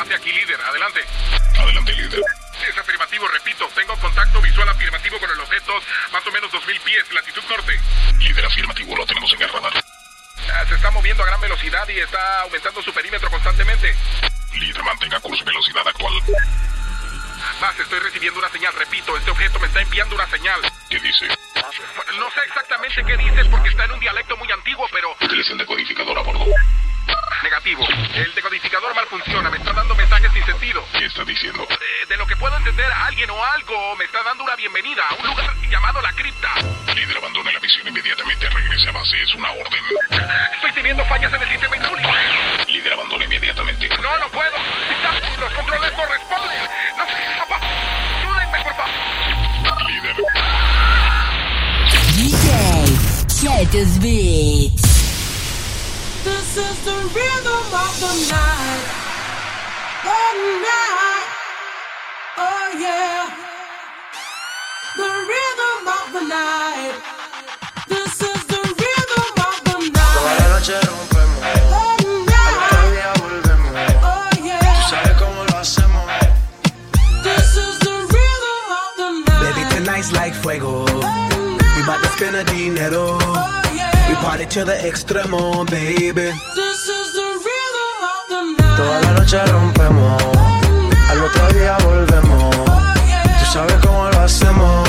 Base aquí, líder. Adelante. Adelante, líder. Es afirmativo, repito. Tengo contacto visual afirmativo con el objeto, más o menos 2000 pies, latitud norte. Líder afirmativo, lo tenemos en el radar. Ah, Se está moviendo a gran velocidad y está aumentando su perímetro constantemente. Líder, mantenga curso velocidad actual. Base, estoy recibiendo una señal. Repito, este objeto me está enviando una señal. ¿Qué dice? No sé exactamente qué dices porque está en un dialecto muy antiguo, pero... Utilice el decodificador a bordo. Negativo. El decodificador mal funciona. Me está dando mensajes sin sentido. ¿Qué está diciendo? Eh, de lo que puedo entender, alguien o algo me está dando una bienvenida a un lugar llamado la cripta. Líder, abandone la misión inmediatamente. Regrese a base. Es una orden. Estoy teniendo fallas en el sistema hidráulico. Líder, abandone inmediatamente. No, no puedo. Está- Los controles no responden. No, papá, ayúdenme, por favor. Líder. DJ, this beats. This is the rhythm of the night. The night. Oh yeah. The rhythm of the night. This is the rhythm of the Toda la night. noche rompemos, The al night. otro día volvemos. Oh Tú yeah. sabes cómo lo hacemos. This is the rhythm of the Baby, tonight's like fuego. The. We bout to spend a dinero. Oh We yeah. Party to the extremo, baby. This is the rhythm of the night. Toda la noche rompemos, al otro día volvemos. Oh Tú sabes cómo lo hacemos,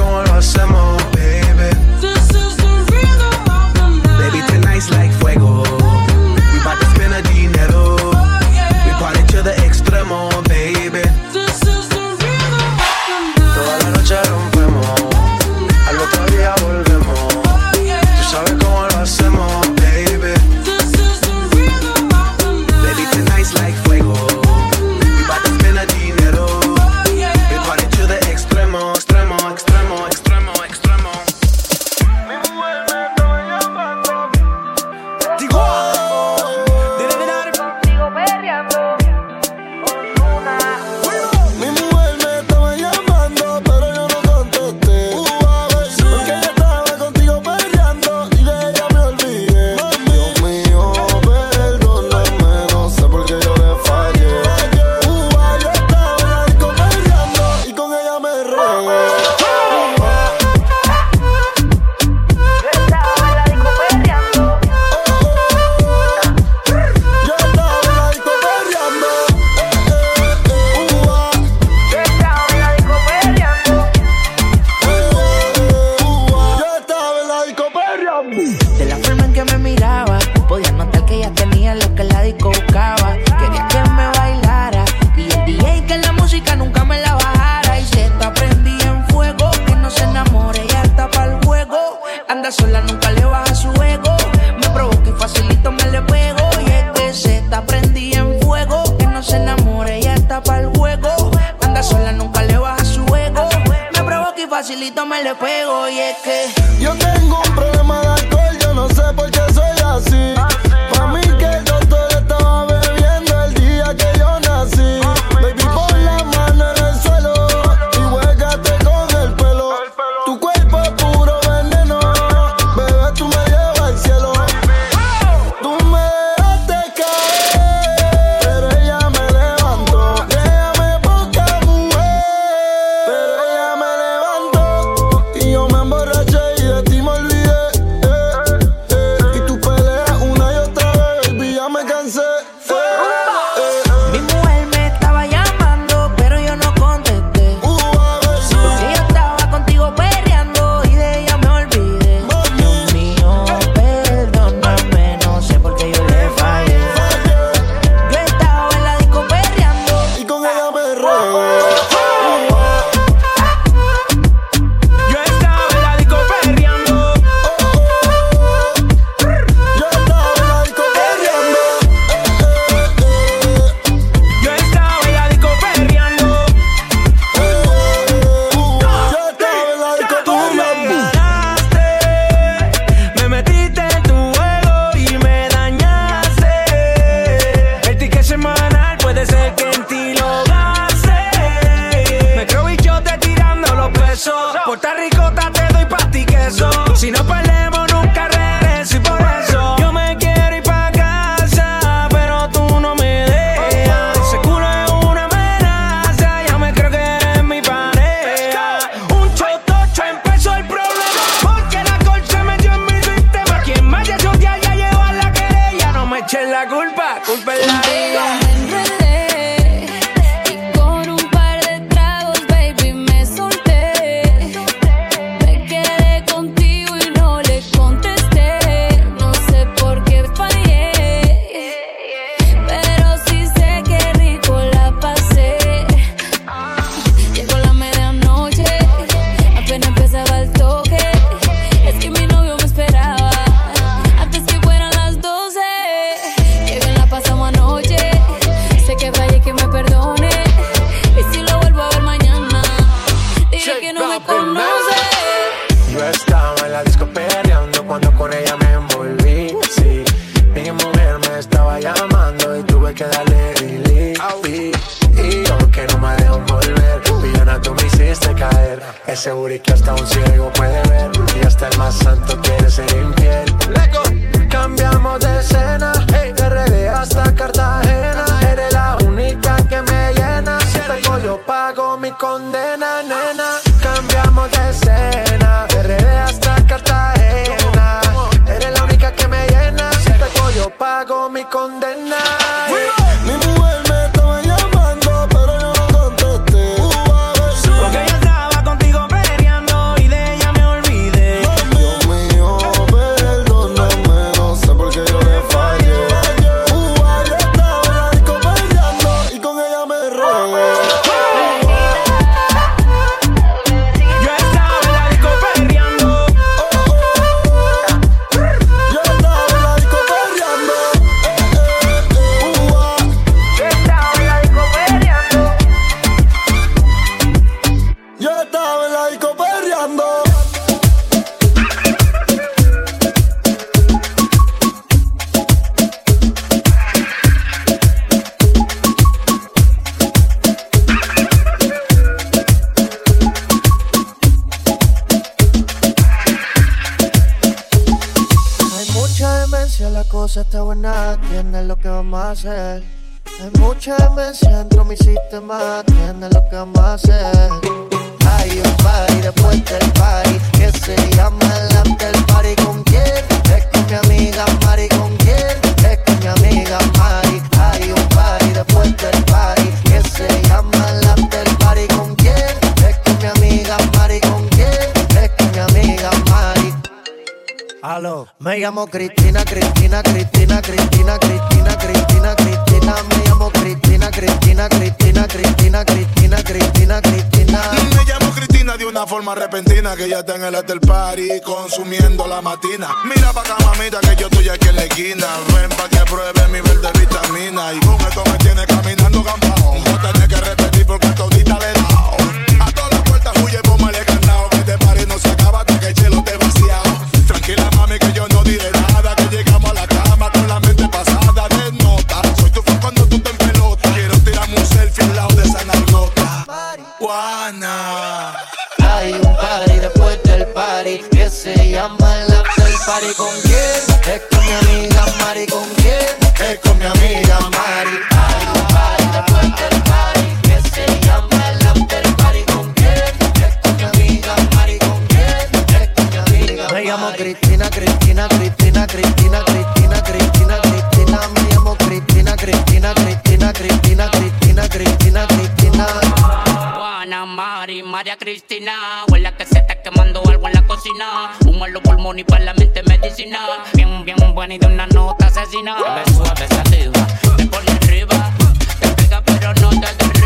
María Cristina. Huele que se está quemando algo en la cocina. Humo en los pulmones y para la mente medicina. Bien, bien, bueno y de una nota asesina. Suave, suave, saliva. Te pone arriba. Te pega pero no te derriba.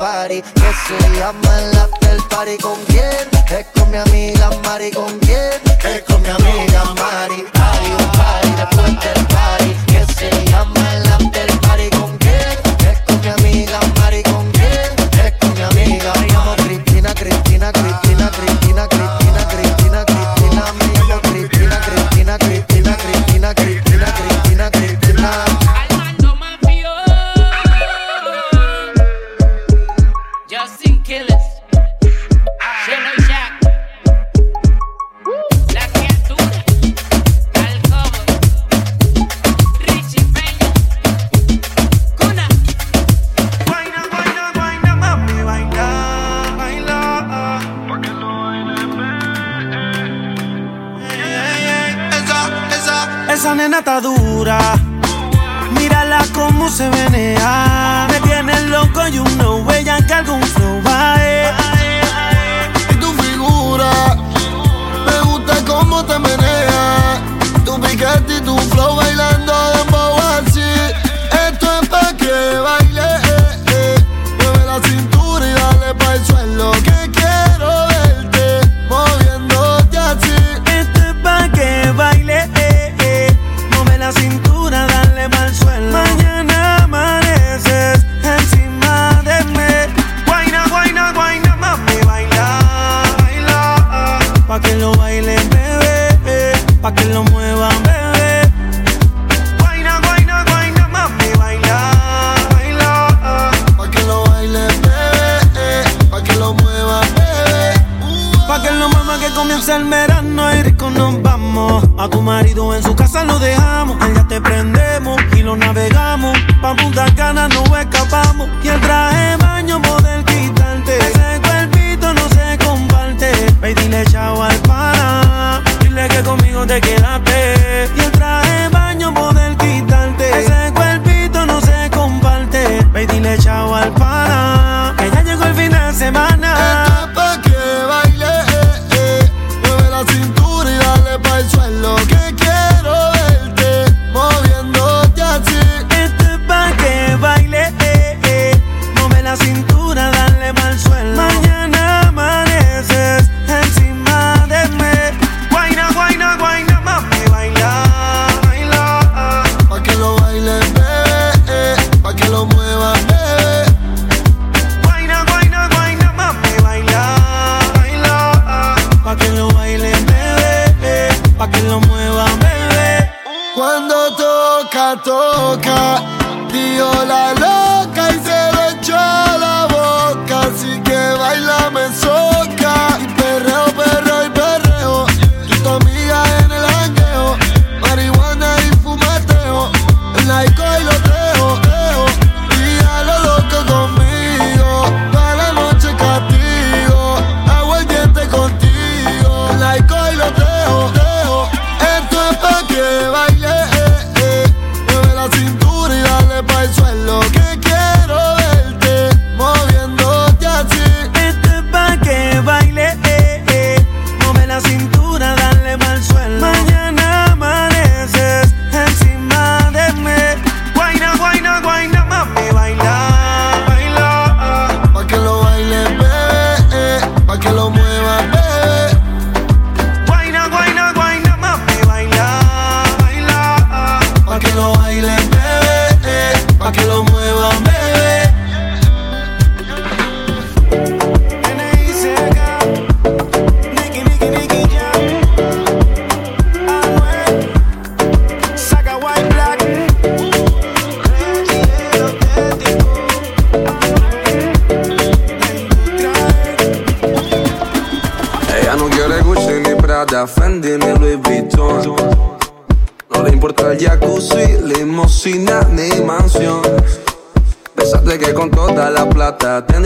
party. Que se llama el after party con quién es con mi amiga Mari con quién es con mi amiga Mari. Hay un party después del party. atadura. Mírala cómo se venea. Me tiene loco y una huella que algún flow va eh. Y tu figura, me gusta cómo te menea. Tu piquete y tu flow baila comienza el verano y rico nos vamos. A tu marido en su casa lo dejamos. Allá te prendemos y lo navegamos. Pa' Punta Cana no escapamos. Y el traje baño poder quitarte. Ese cuerpito no se comparte. Ve dile chao al pana. Dile que conmigo te quedaste. Y el traje baño poder quitarte. Ese cuerpito no se comparte. Ve dile chao al pana. Que ya llegó el fin de semana.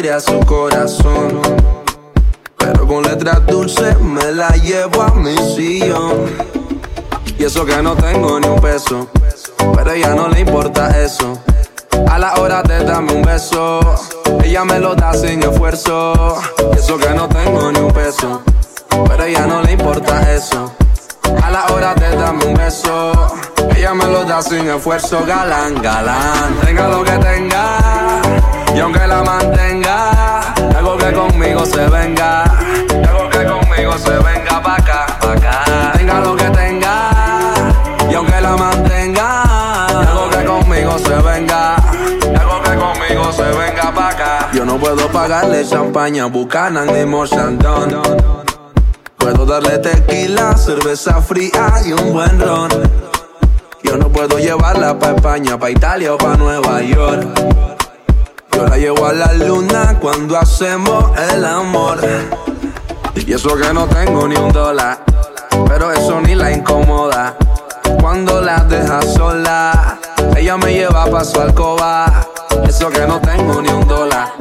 Tendría su corazón. Pero con letras dulces me la llevo a mi sillón. Y eso que no tengo ni un peso. Pero a ella no le importa eso. A la hora de darme un beso, ella me lo da sin esfuerzo. Y eso que no tengo ni un peso. Pero a ella no le importa eso. A la hora de darme un beso, ella me lo da sin esfuerzo, galán, galán. Tenga lo que tenga, y aunque la mantenga, algo que conmigo se venga, algo que conmigo se venga pa' acá, pa' acá. Tenga lo que tenga, y aunque la mantenga, algo que conmigo se venga, algo que conmigo se venga pa' acá. Yo no puedo pagarle champaña, Buchanan ni Mochandon. Puedo darle tequila, cerveza fría y un buen ron. Yo no puedo llevarla pa' España, pa' Italia o pa' Nueva York. Yo la llevo a la luna cuando hacemos el amor. Y eso que no tengo ni un dólar, pero eso ni la incomoda. Cuando la deja sola, ella me lleva pa' su alcoba. Eso que no tengo ni un dólar,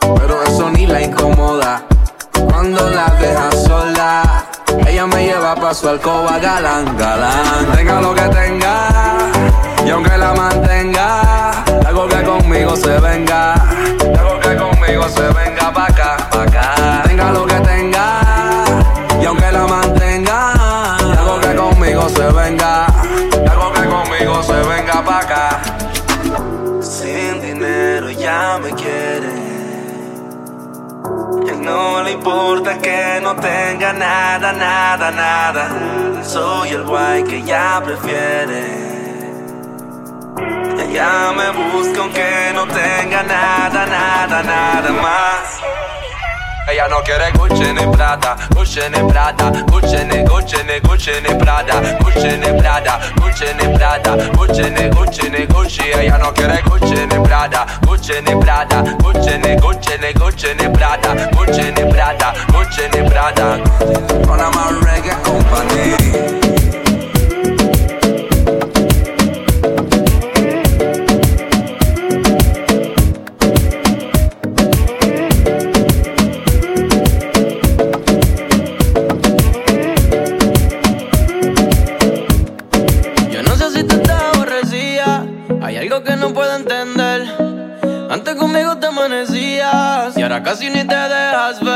pero eso ni la incomoda. Cuando la deja sola, ella me lleva pa' su alcoba galán, galán. Tenga lo que tenga, y aunque la mantenga, algo que conmigo se venga, algo que conmigo se venga pa' acá, pa' acá. Tenga lo que tenga, y aunque la mantenga, algo que conmigo se venga, algo que conmigo se venga pa' acá. Sin dinero ya me quiere. Que no le importa que no tenga nada, nada, nada. Soy el guay que ella prefiere. Ella me busca aunque no tenga nada, nada, nada más. Ella no quiere Gucci ni Prada, Gucci ni Prada, Gucci ni Gucci ni Gucci ni Prada, Gucci ni Prada, Gucci ni Prada, Gucci ni Gucci ni Gucci. Ella no quiere Gucci ni Prada, Gucci ni Prada, Gucci ni Gucci ni Gucci ni Prada, Gucci ni Prada, Gucci ni Prada. Panama Reggae Company. Casi ni te dejas ver.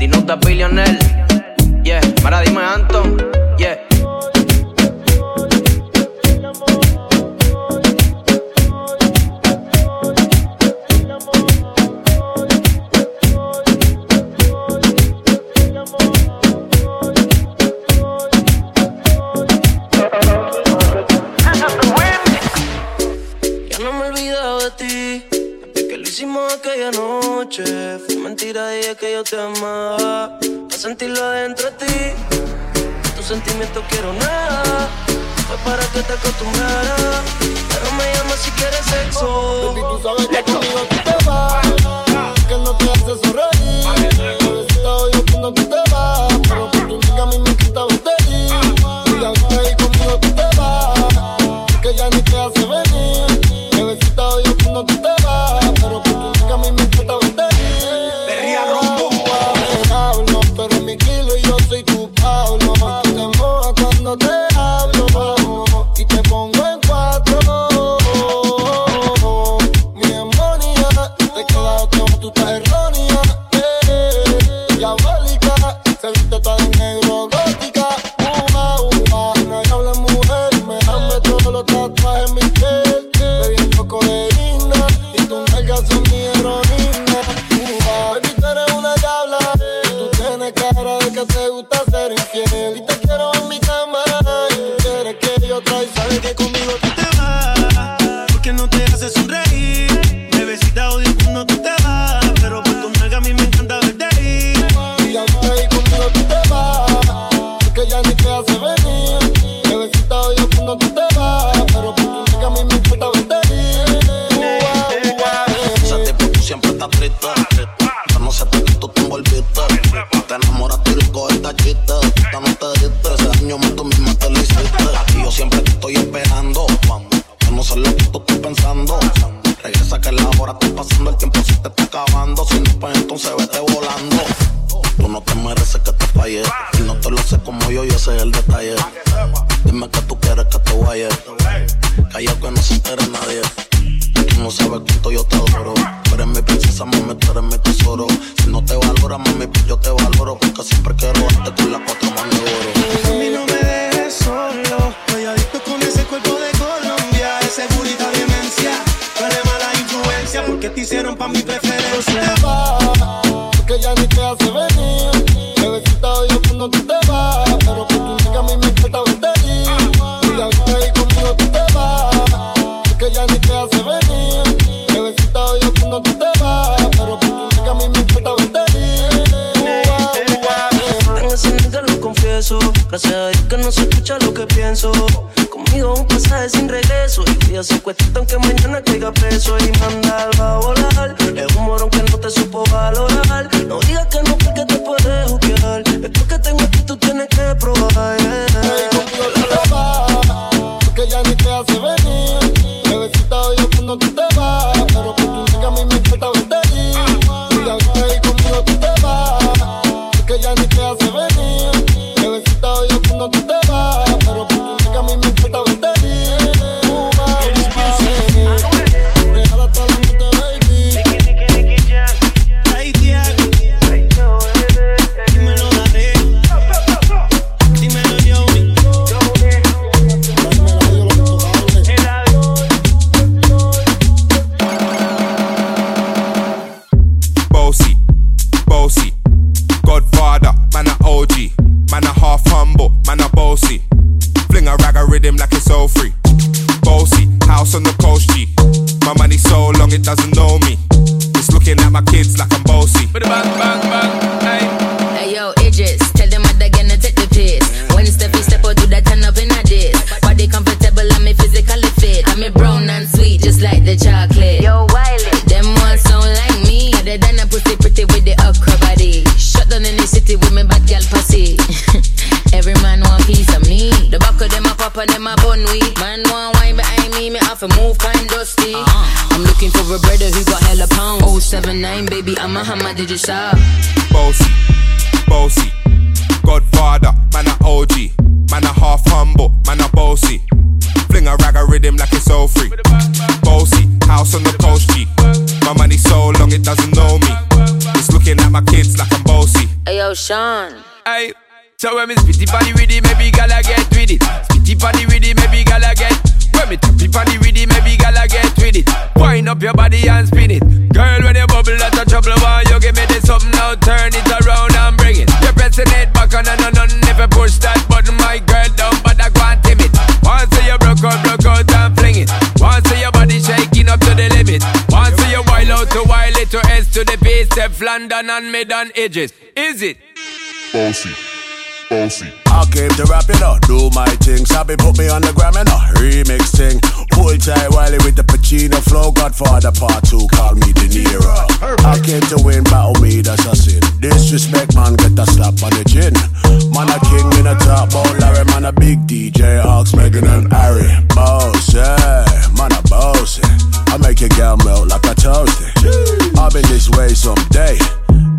Dinota Billionaire. Yeah, Mara dime Anton. detalles que yo te amaba. Pa' sentirlo dentro de ti. Tus sentimientos quiero nada. Fue para que te acostumbrara. Pero me llamas si quieres sexo. Baby, tú sabes que conmigo tú te vas. Que no te haces sonreír. Te odio cuando tú te vas. Pero lo hace como yo y ese es el detalle. Dime que tú quieres que te vaya. Calla que no se entere nadie. Tú no sabes cuánto yo te adoro. Tú eres mi princesa, mami, tú eres mi tesoro. Si no te valora, mami, pues yo te valoro. Porque siempre quiero darte con las cuatro manos de oro. A mí no me dejes solo. Estoy adicto con ese cuerpo de Colombia. Ese burrito de demencia. Tú eres mala influencia. Porque te hicieron pa' mi preferencia. Porque ya ni te hace ver. yo cuesta aunque mañana caiga preso y manda al favor them a bun. Man want wine behind me, me have to move kind dusty. Uh-huh. I'm looking for a brother who got hella pounds. Oh seven nine, baby, I'm a hammer, did you stop? Bossy, bossy, Godfather, man a OG, man a half humble, man a bossy. Fling a rag a rhythm like it's all free. Bossy, house on the coast G. My money so long it doesn't know me. It's looking at my kids like I'm bossy. Hey yo, Sean. Hey so when me spitty body with it, maybe gala get with it. Spitty body with it, maybe gala get. When me tappy body with it, maybe gala get with it. Wind up your body and spin it. Girl, when you bubble, that's a trouble. Why you give me this something now? Turn it around and bring it. You're pressing it back on and on and never push that button, my girl down, but I can't tame it. Once you broke out, broke out and fling it. Once your body shaking up to the limit. Once you wild out to wild it to S to the base, Step London and mid on edges. Is it? Bossy, bossy. I came to rap it up, do my thing. Sabi put me on the gram and a remix thing. Hold tight Wiley with the Pacino flow. Godfather part two, call me De Niro. I came to win, battle me, that's a sin. Disrespect, man, get a slap on the chin. Man, a king in a top, bowl Larry, man, a big DJ, Ox, Megan and Harry. Boss, yeah, man, a boss. I make your girl melt like a toasty. I've been this way someday.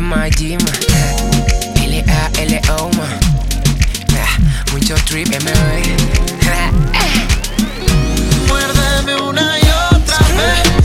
es. L-A-L-O, ma. Ah, mucho trip, M.O.E. Muérdeme una y otra vez.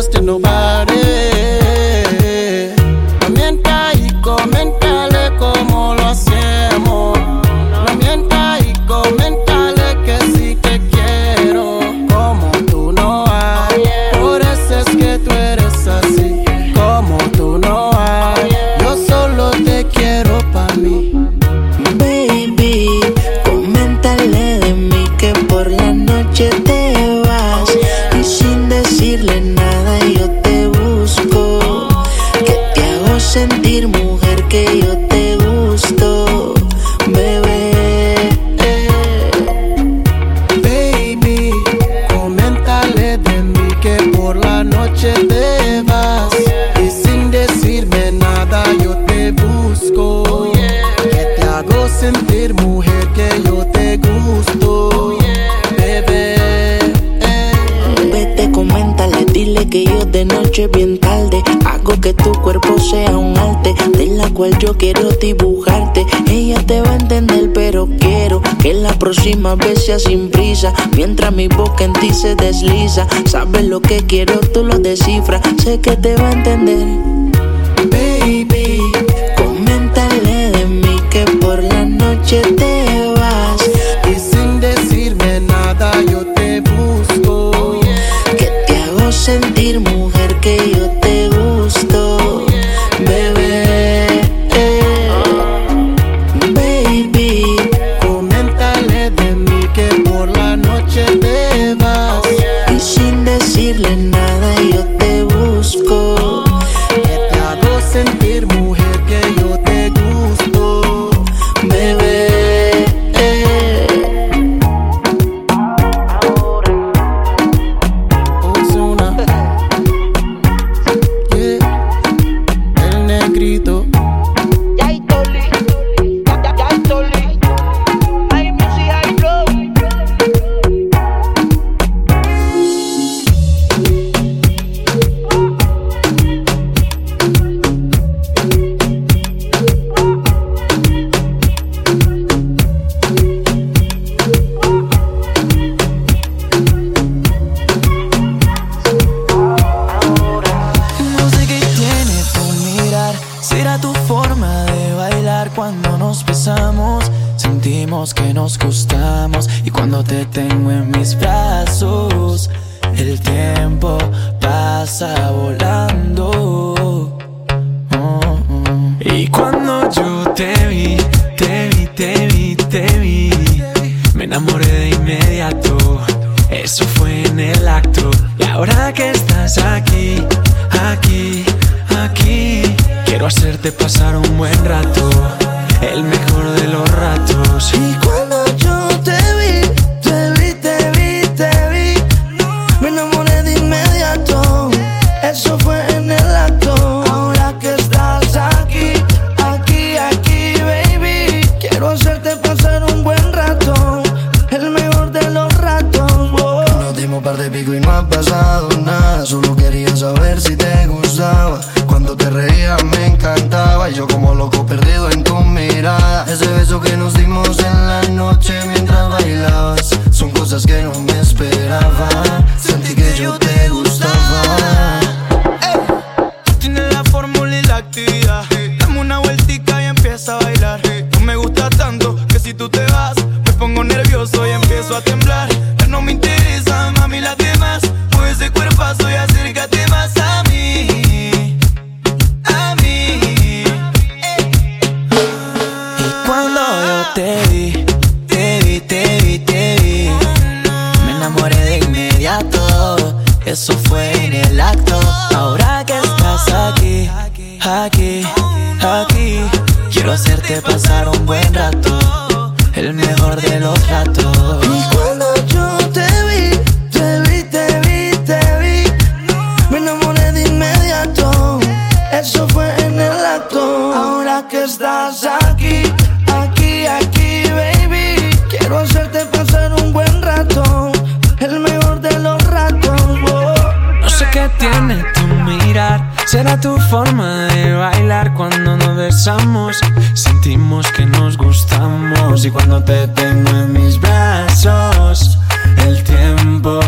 trusting nobody. aproxima, besia sin prisa. Mientras mi boca en ti se desliza. Sabes lo que quiero, tú lo descifras. Sé que te va a entender. Baby, coméntale de mí que por la noche te aquí, aquí. Quiero hacerte pasar un buen rato, el mejor de los ratos. Y cuando yo te vi, te vi, te vi, te vi, me enamoré de inmediato. Eso fue en el acto. Ahora que estás aquí. Será tu forma de bailar cuando nos besamos. Sentimos que nos gustamos. Y cuando te tengo en mis brazos, el tiempo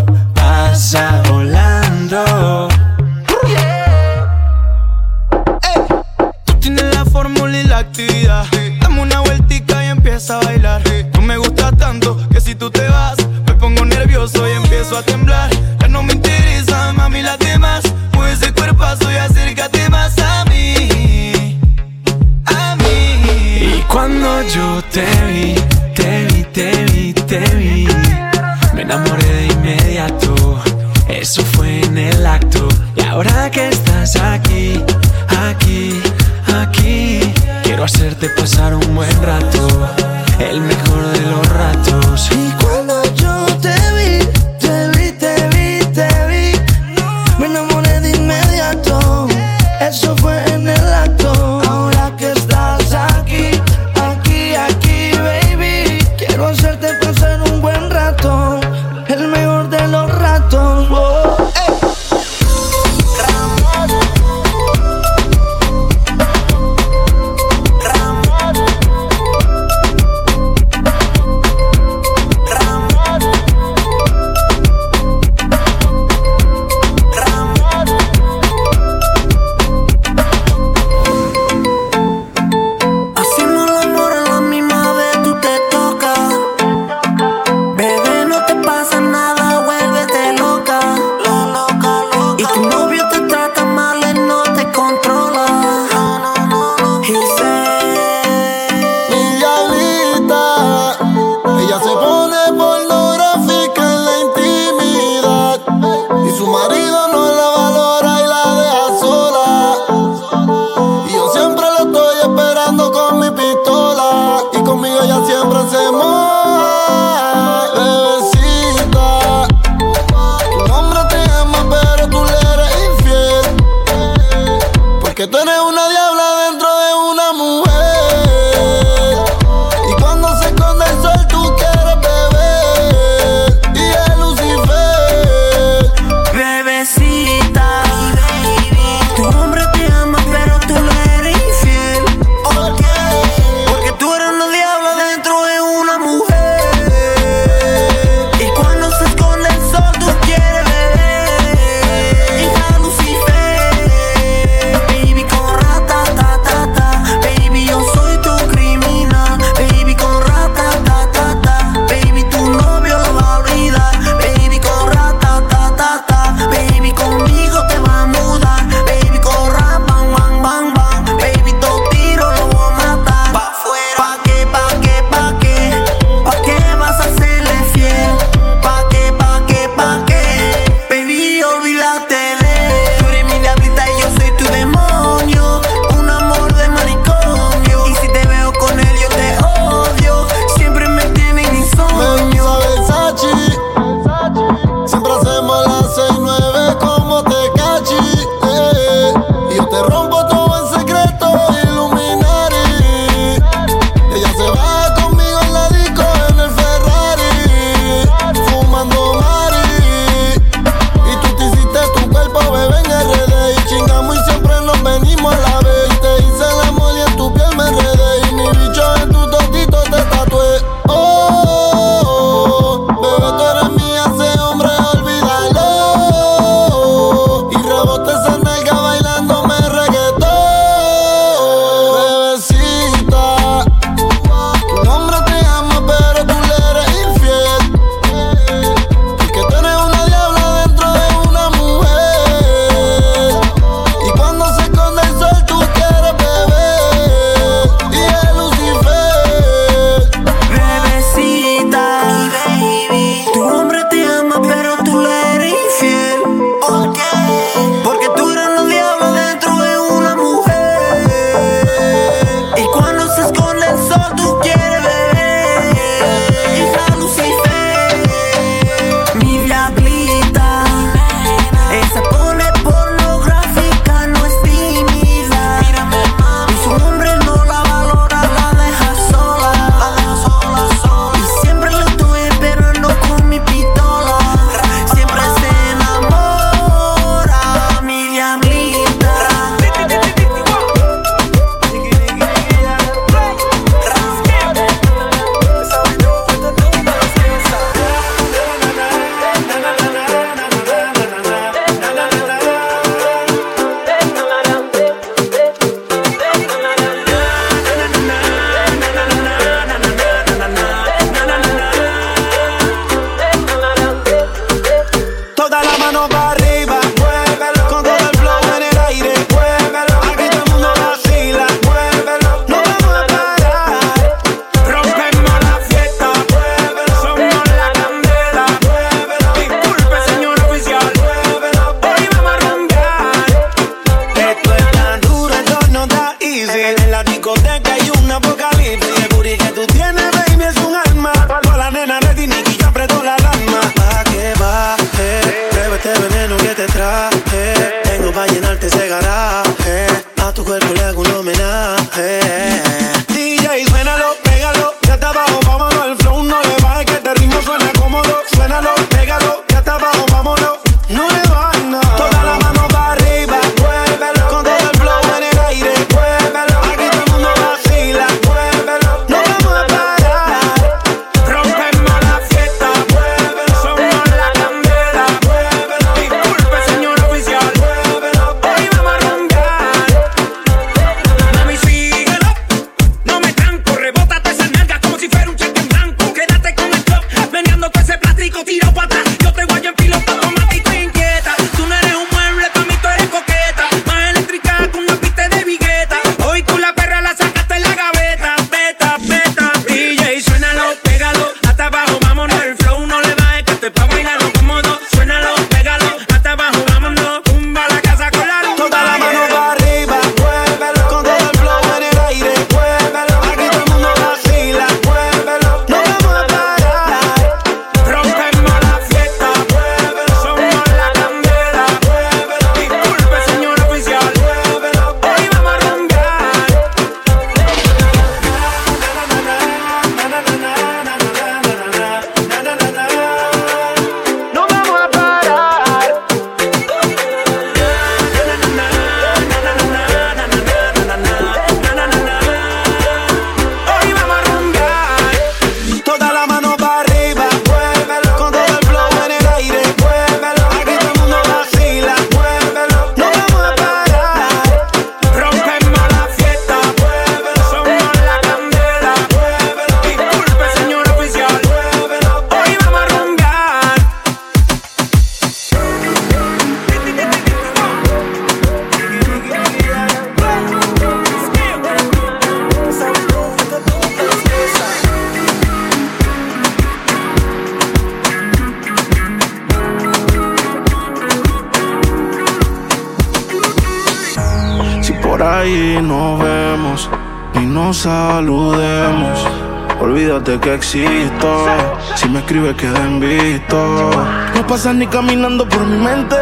ni caminando por mi mente.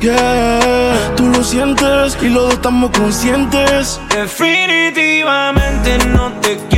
Yeah, tú lo sientes y los dos estamos conscientes. Definitivamente no te quiero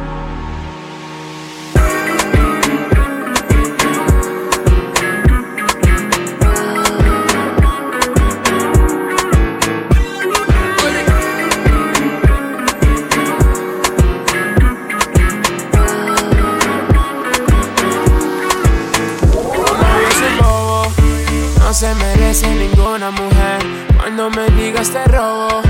Me digas te robo,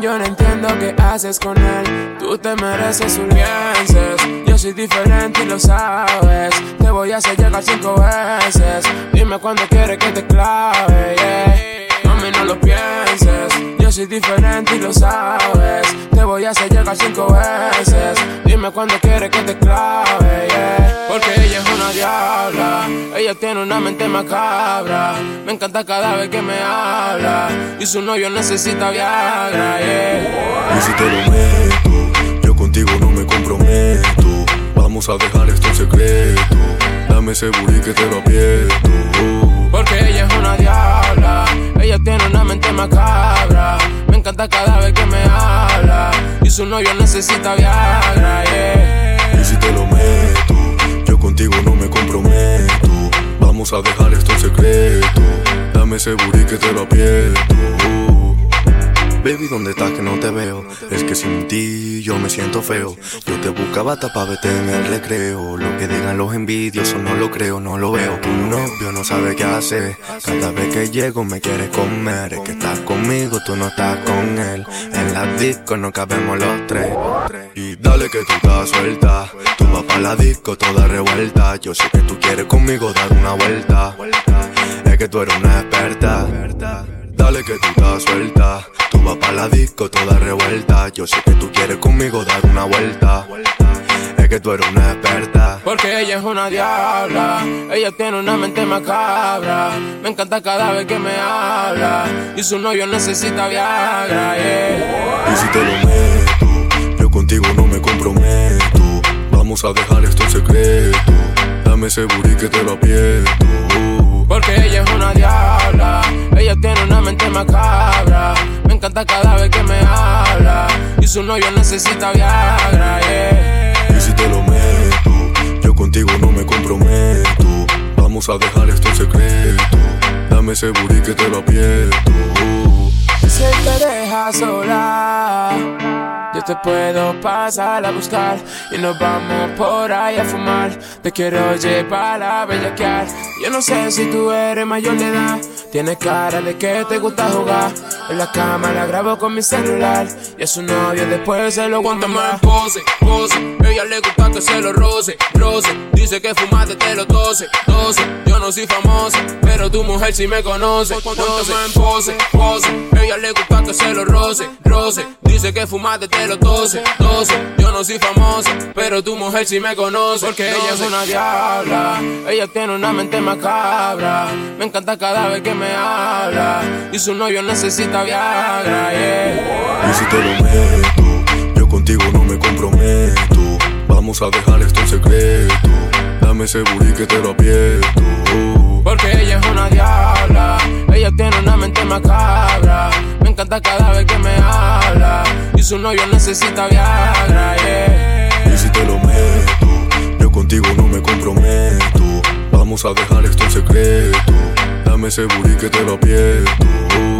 yo no entiendo qué haces con él. Tú te mereces un liences. Yo soy diferente y lo sabes. Te voy a hacer llegar cinco veces. Dime cuándo quieres que te clave. Yeah. Mami, no lo pienses. Soy diferente y lo sabes. Te voy a hacer llegar cinco veces. Dime cuándo quieres que te clave. yeah. Porque ella es una diabla. Ella tiene una mente macabra. Me encanta cada vez que me habla. Y su novio necesita Viagra. yeah. Y si te lo meto, yo contigo no me comprometo. Vamos a dejar esto en secreto. Dame ese booty que te lo aprieto. Porque ella es una diabla. Ella tiene una mente macabra. Me encanta cada vez que me habla. Y su novio necesita Viagra. yeah. Y si te lo meto, yo contigo no me comprometo. Vamos a dejar esto en secreto. Dame ese booty que te lo aprieto. Baby, ¿dónde estás que no te veo? Es que sin ti yo me siento feo. Yo te buscaba hasta pa' verte en el recreo. Lo que digan los envidiosos no lo creo, no lo veo. Tu novio no sabe qué hacer. Cada vez que llego me quiere comer. Es que estás conmigo, tú no estás con él. En la disco no cabemos los tres. Y dale que tú estás suelta. Tú vas pa' la disco toda revuelta. Yo sé que tú quieres conmigo dar una vuelta. Es que tú eres una experta. Dale que tú estás suelta. Tú vas pa' la disco toda revuelta. Yo sé que tú quieres conmigo dar una vuelta. Es que tú eres una experta. Porque ella es una diabla, ella tiene una mente macabra. Me encanta cada vez que me habla. Y su novio necesita Viagra, yeah. Y si te lo meto, yo contigo no me comprometo. Vamos a dejar esto en secreto. Dame ese booty que te lo aprieto. Porque ella es una diabla, ella tiene una mente macabra. Me encanta cada vez que me habla. Y su novio necesita Viagra, yeah. Y si te lo meto, yo contigo no me comprometo. Vamos a dejar esto en secreto. Dame ese booty que te lo aprieto. Si te deja sola, yo te puedo pasar a buscar y nos vamos por ahí a fumar. Te quiero llevar a bellaquear. Yo no sé si tú eres mayor de edad, tienes cara de que te gusta jugar. En la cama la grabo con mi celular y a su novio después se lo aguanta más. Pose, pose, ella le gusta que se lo roce, roce. Dice que fumaste de los 12, 12. Yo no soy famosa, pero tu mujer sí me conoce. Cuéntame en pose, pose. Ella le gusta que se lo roce, roce. Dice que fumaste de los 12, 12. Yo no soy famosa, pero tu mujer sí me conoce. Porque ella es una diabla, ella tiene una mente macabra. Me encanta cada vez que me habla y su novio necesita Viagra, yeah. Y si te lo meto, yo contigo no me comprometo. Vamos a dejar esto en secreto. Dame ese booty que te lo aprieto. Porque ella es una diabla, ella tiene una mente macabra. Encanta cada vez que me habla y su novio necesita Viagra, yeah. Y si te lo meto, yo contigo no me comprometo. Vamos a dejar esto en secreto. Dame ese booty que te lo aprieto.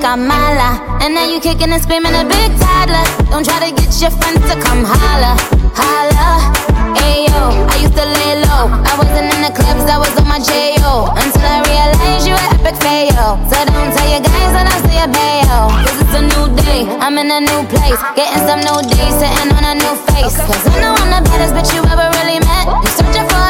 una chica mala. And now you kicking and screaming a big toddler. Don't try to get your friends to come holla, holla. Ayo, I used to lay low. I wasn't in the clubs, I was on my J.O. Until I realized you were epic fail. So don't tell your guys that I say a bayo. Cause it's a new day, I'm in a new place. Getting some new days, sitting on a new face. Cause I know I'm the baddest bitch you ever really met. You searching for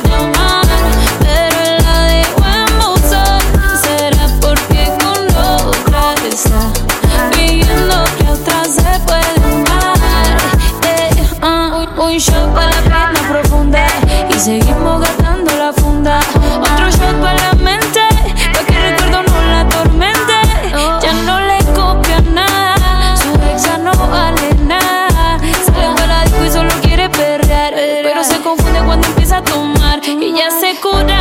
shot para la pena profunda y seguimos gastando la funda. Otro shot para la mente, para que el recuerdo no la tormente. Oh. Ya no le copia nada, su exa no vale nada. Sale ah. para la disco y solo quiere perrear, pero se confunde cuando empieza a tomar ah. y ya se cura.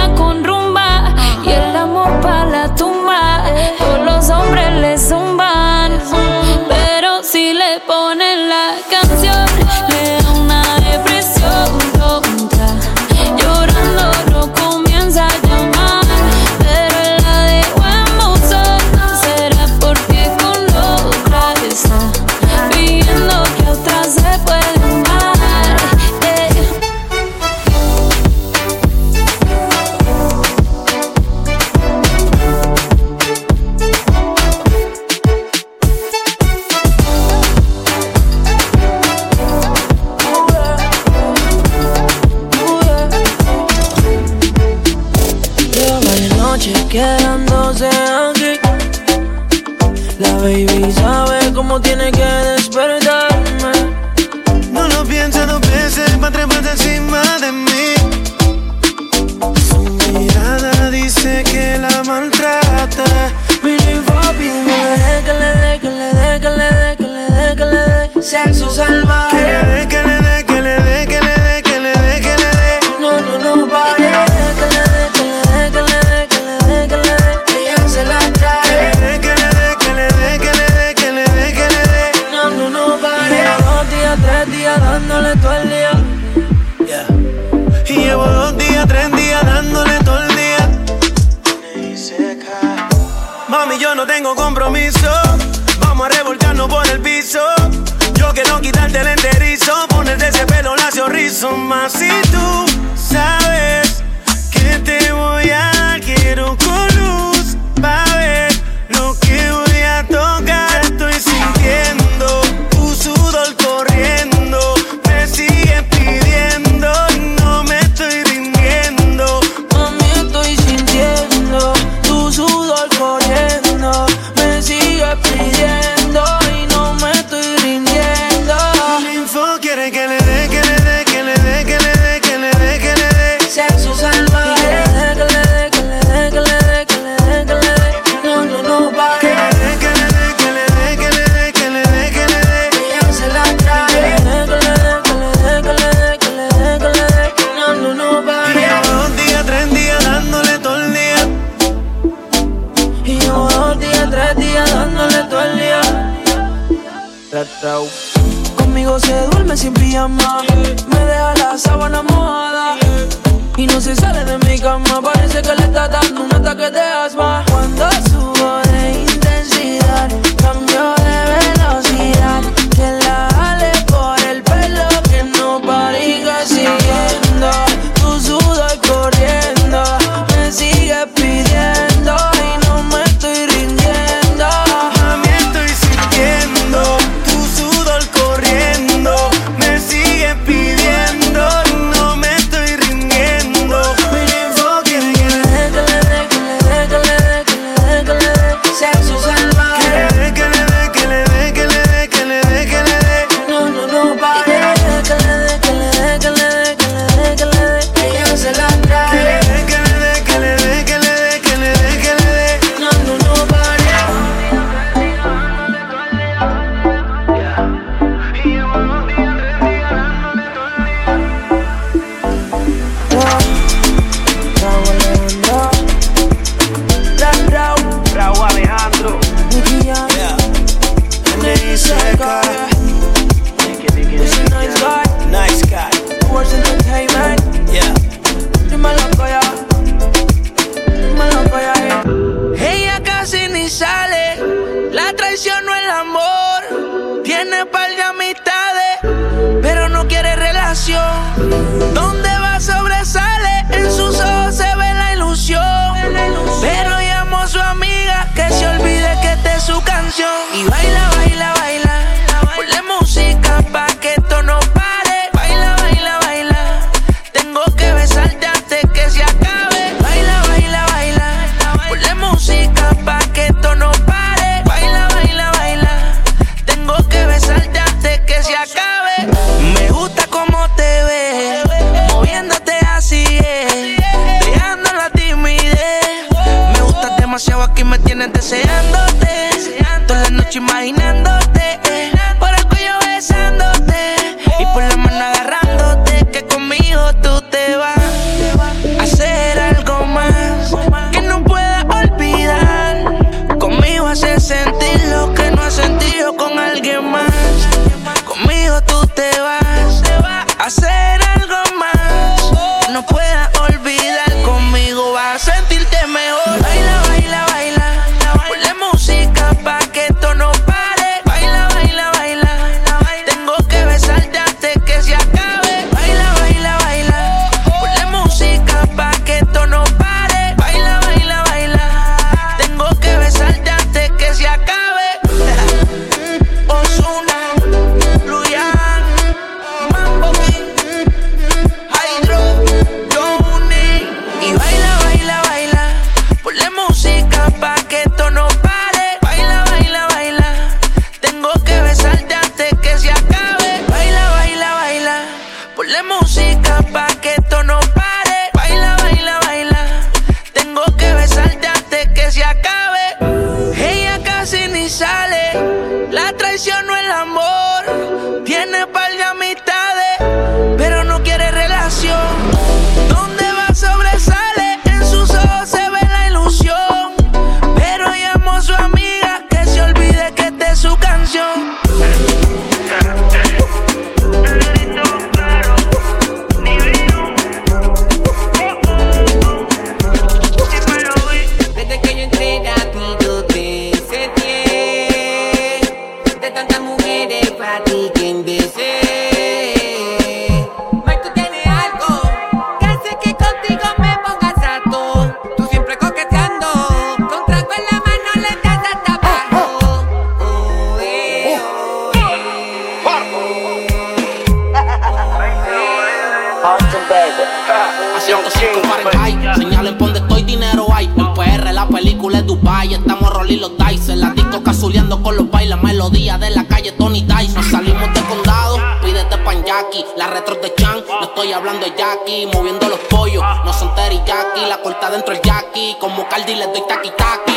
Señalen por donde estoy, dinero hay. En PR, pues la película es Dubai. Estamos rolling los dice. La disco cazuleando con los bailes. la Melodía de la calle Tony Tyson. Salimos de condado, pídete pan Jackie. La retro de Chan, no estoy hablando de Jackie. Moviendo los pollos, no son Terry Jackie. La corta dentro el Jackie. Como Cardi le doy taqui taqui.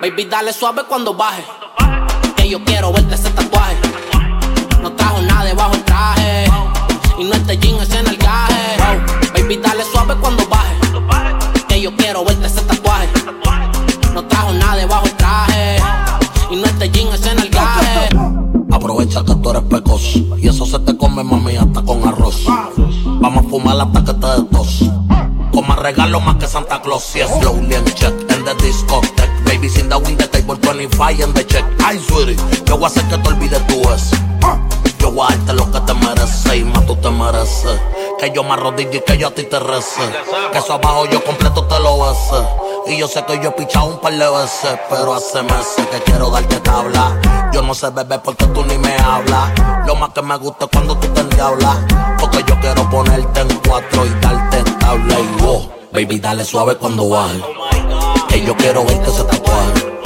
Baby, dale suave cuando baje. Que yo quiero verte ese tatuaje. No trajo nada debajo el traje. Y no este jean escena cuando baje. Que yo quiero verte ese tatuaje. No trajo nada debajo el traje. Y no este jean es en el gaje. Aprovecha que tú eres precoz y eso se te come, mami, hasta con arroz. Vamos a fumar hasta que te des tos. Con más regalo más que Santa Claus. Y es slowly and check en the discotheque. Baby, sin the win the table 25 en the check. Ay, sweetie, yo voy a hacer que te olvides tú es. Yo voy a darte lo que te mereces y más tú te mereces. Que yo me arrodille y que yo a ti te rece. Que eso abajo yo completo te lo bese. Y yo sé que yo he pichado un par de veces, pero hace meses que quiero darte tabla. Yo no sé beber porque tú ni me hablas. Lo más que me gusta es cuando tú te endiablas. Porque yo quiero ponerte en cuatro y darte tabla y wow. Baby, dale suave cuando baje. Que yo quiero verte ese tatuaje.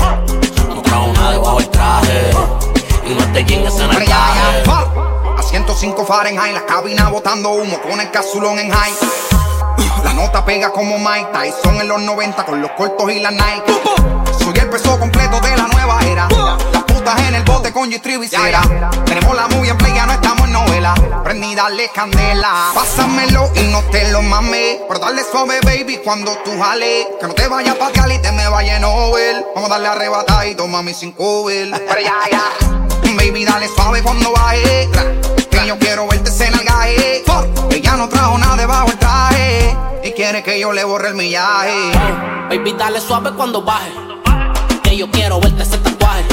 No trajo nada debajo del traje. Y no te en el traje. A 105 Fahrenheit, la cabina botando humo con el casulón en high. La nota pega como Mike Tyson en los 90 con los cortos y la Nike. Soy el peso completo de la nueva era. Las putas en el bote con cera. Tenemos la movie en play, ya no estamos en novela. Prendí, dale candela. Pásamelo y no te lo mames. Pero dale suave, baby, cuando tú jales. Que no te vayas pa' Cali y te me vaya Nobel. Vamos a darle arrebatadito, mami, sin cover. Pero ya, ya. Baby, dale suave cuando baje. Yo quiero verte en el gaje. Ella no trajo nada debajo el traje. Y quiere que yo le borre el millaje. Baby, dale suave cuando baje. Que yo quiero verte ese tatuaje.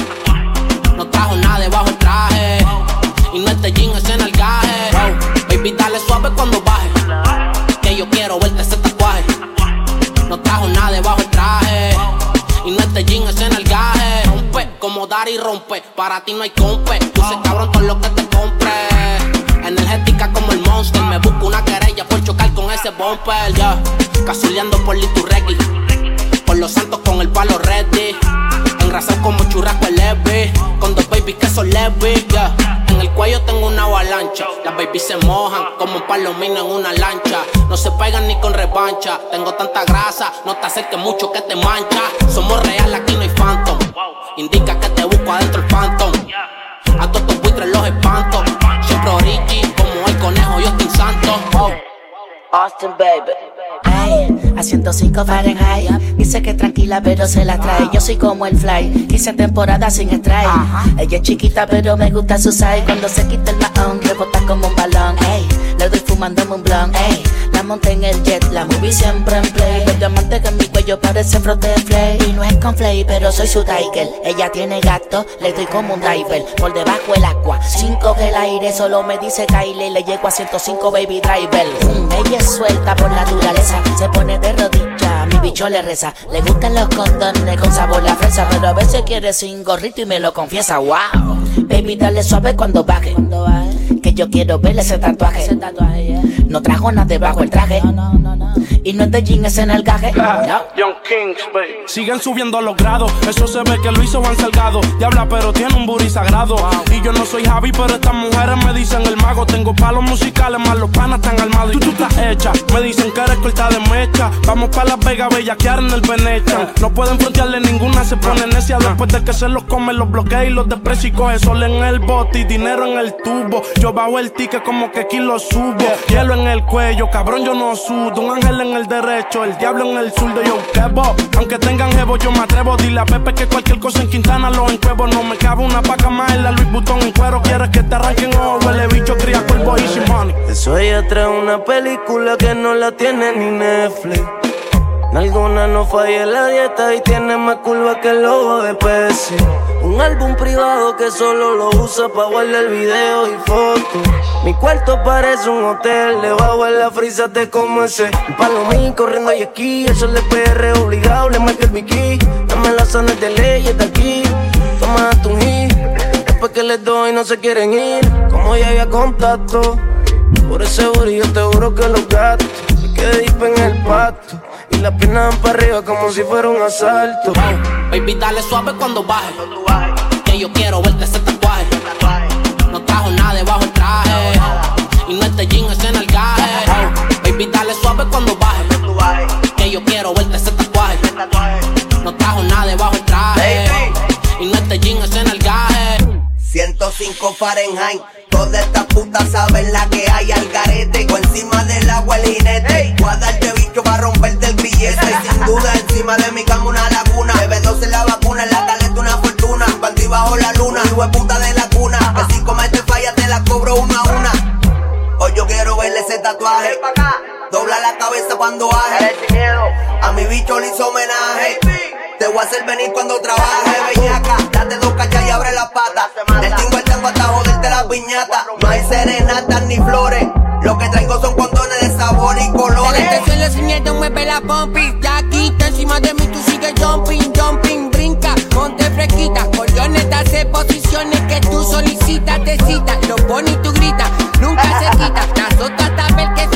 No trajo nada debajo el traje. Y no este jean es en el gaje. Baby, dale suave cuando baje. Que yo quiero verte ese tatuaje. No trajo nada debajo el traje. Y no este jean es en. Rompe como dar y rompe. Para ti no hay compe. Tú se cabrón con lo que te compre. Energética como el monster. Me busco una querella por chocar con ese bumper. Ya, casuleando por Liturregui. Por los santos con el palo ready. Engrasado como churrasco leve. Con dos babies que son leves. ya. En el cuello tengo una avalancha. Las babies se mojan como un palomino en una lancha. No se pegan ni con revancha. Tengo tanta grasa, no te acerques mucho que te mancha. Somos real, aquí no hay phantom. Indica que te busco adentro el phantom. A todos estos buitres los espanto. Siempre origi, Austin, baby. Ay, a 105 Fahrenheit. Dice que tranquila, pero se la trae. Yo soy como el fly. Hice temporada sin strike. Ella es chiquita, pero me gusta su size. Cuando se quita el mahón, rebota como un balón. Ey, le doy fumándome un blon. Ey, la monté en el jet, la movie siempre en play. El diamante que en mi cuello parece frote de flay. Y no es con flay, pero soy su tiger. Ella tiene gato, le doy como un diver. Por debajo el agua, sin coge el aire, solo me dice Kylie. Le llego a 105 baby driver. Mm, ella es suelta por naturaleza, se pone de rodilla, mi bicho le reza. Le gustan los condones con sabor a fresa, pero a veces quiere sin gorrito y me lo confiesa. Wow, baby, dale suave cuando baje. Que yo quiero ver ese tatuaje. No trajo nada debajo el traje. Y no es de jean, es en el gaje. No. Young Kings, baby. Siguen subiendo los grados. Eso se ve que lo hizo Juan Salgado. Diabla, pero tiene un booty sagrado. Y yo no soy Javi, pero estas mujeres me dicen el mago. Tengo palos musicales, más los panas están armados. Y tú, tú estás hecha. Me dicen que eres corta de mecha. Vamos para Las Vegas, bellaquear en el Venetian. No pueden frontearle ninguna se pone necia después de que se los come, los bloquea y los desprecia y coge sol en el bote y dinero en el tubo. Yo bajo el ticket como que aquí lo subo. Hielo en el cuello, cabrón, yo no sudo. Un ángel en el derecho, el diablo en el zurdo. Yo quebo, aunque tengan jevo, yo me atrevo. Dile a Pepe que cualquier cosa en Quintana lo encuevo. No me cabe una paca más en la Luis Butón en cuero. Quieres que te arranquen o huele bicho, cría cuerpo y sin money. Eso ella trae una película que no la tiene ni Netflix. Alguna no falla la dieta y tiene más curva que el logo de Pepsi. Un álbum privado que solo lo usa para guardar video y fotos. Mi cuarto parece un hotel, debajo en la frisa te como ese. Un palomín corriendo y aquí, eso le PR obligado, le marca el bikini. Dame las zonas de ley, está aquí. Toma tu hit, después que les doy no se quieren ir. Como ya había contacto, por ese yo te juro que los gatos quedé deep en el pato. Y la pierna van para arriba como si fuera un asalto. Baby, dale suave cuando baje. Que yo quiero verte ese tatuaje. No trajo nada debajo el traje. 105 Fahrenheit. Todas estas putas saben la que hay al garete. O encima del agua el jinete. Voy a darte bicho para romperte el billete. Y sin duda encima de mi cama una laguna. Bebe 12 la vacuna, en la caleta una fortuna. Panty bajo la luna, hijo de puta de la cuna. Que si comes te falla te la cobro una a una. Hoy yo quiero verle ese tatuaje. Dobla la cabeza cuando baje. A mi bicho le hizo homenaje. Te voy a hacer venir cuando trabaje, bellaca. Date dos cachas y abre la pata. El tingo el tengo hasta joderte la piñata. No hay serenatas ni flores. Lo que traigo son condones de sabor y colores. Delante suelo señalando, mueve la pompi. Ya quita encima de mí, tú sigues jumping, jumping, brinca, ponte fresquita. Collones, hace posiciones que tú solicitas, te cita. Lo pone y tú gritas, nunca se quita. Te azota hasta ver que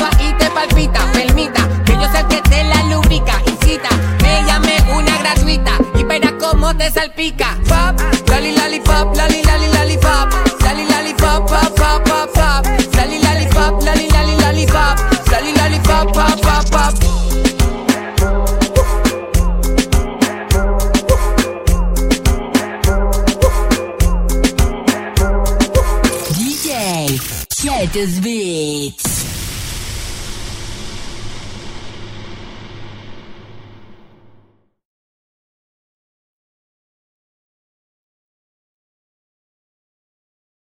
te salpica. Pop, loli, lollipop, loli, loli, lollipop. Loli, lollipop, pop, pop, pop, pop. Loli, lollipop, loli, loli, lollipop. Loli, lollipop, pop, pop, pop. DJ, Chetos Beats.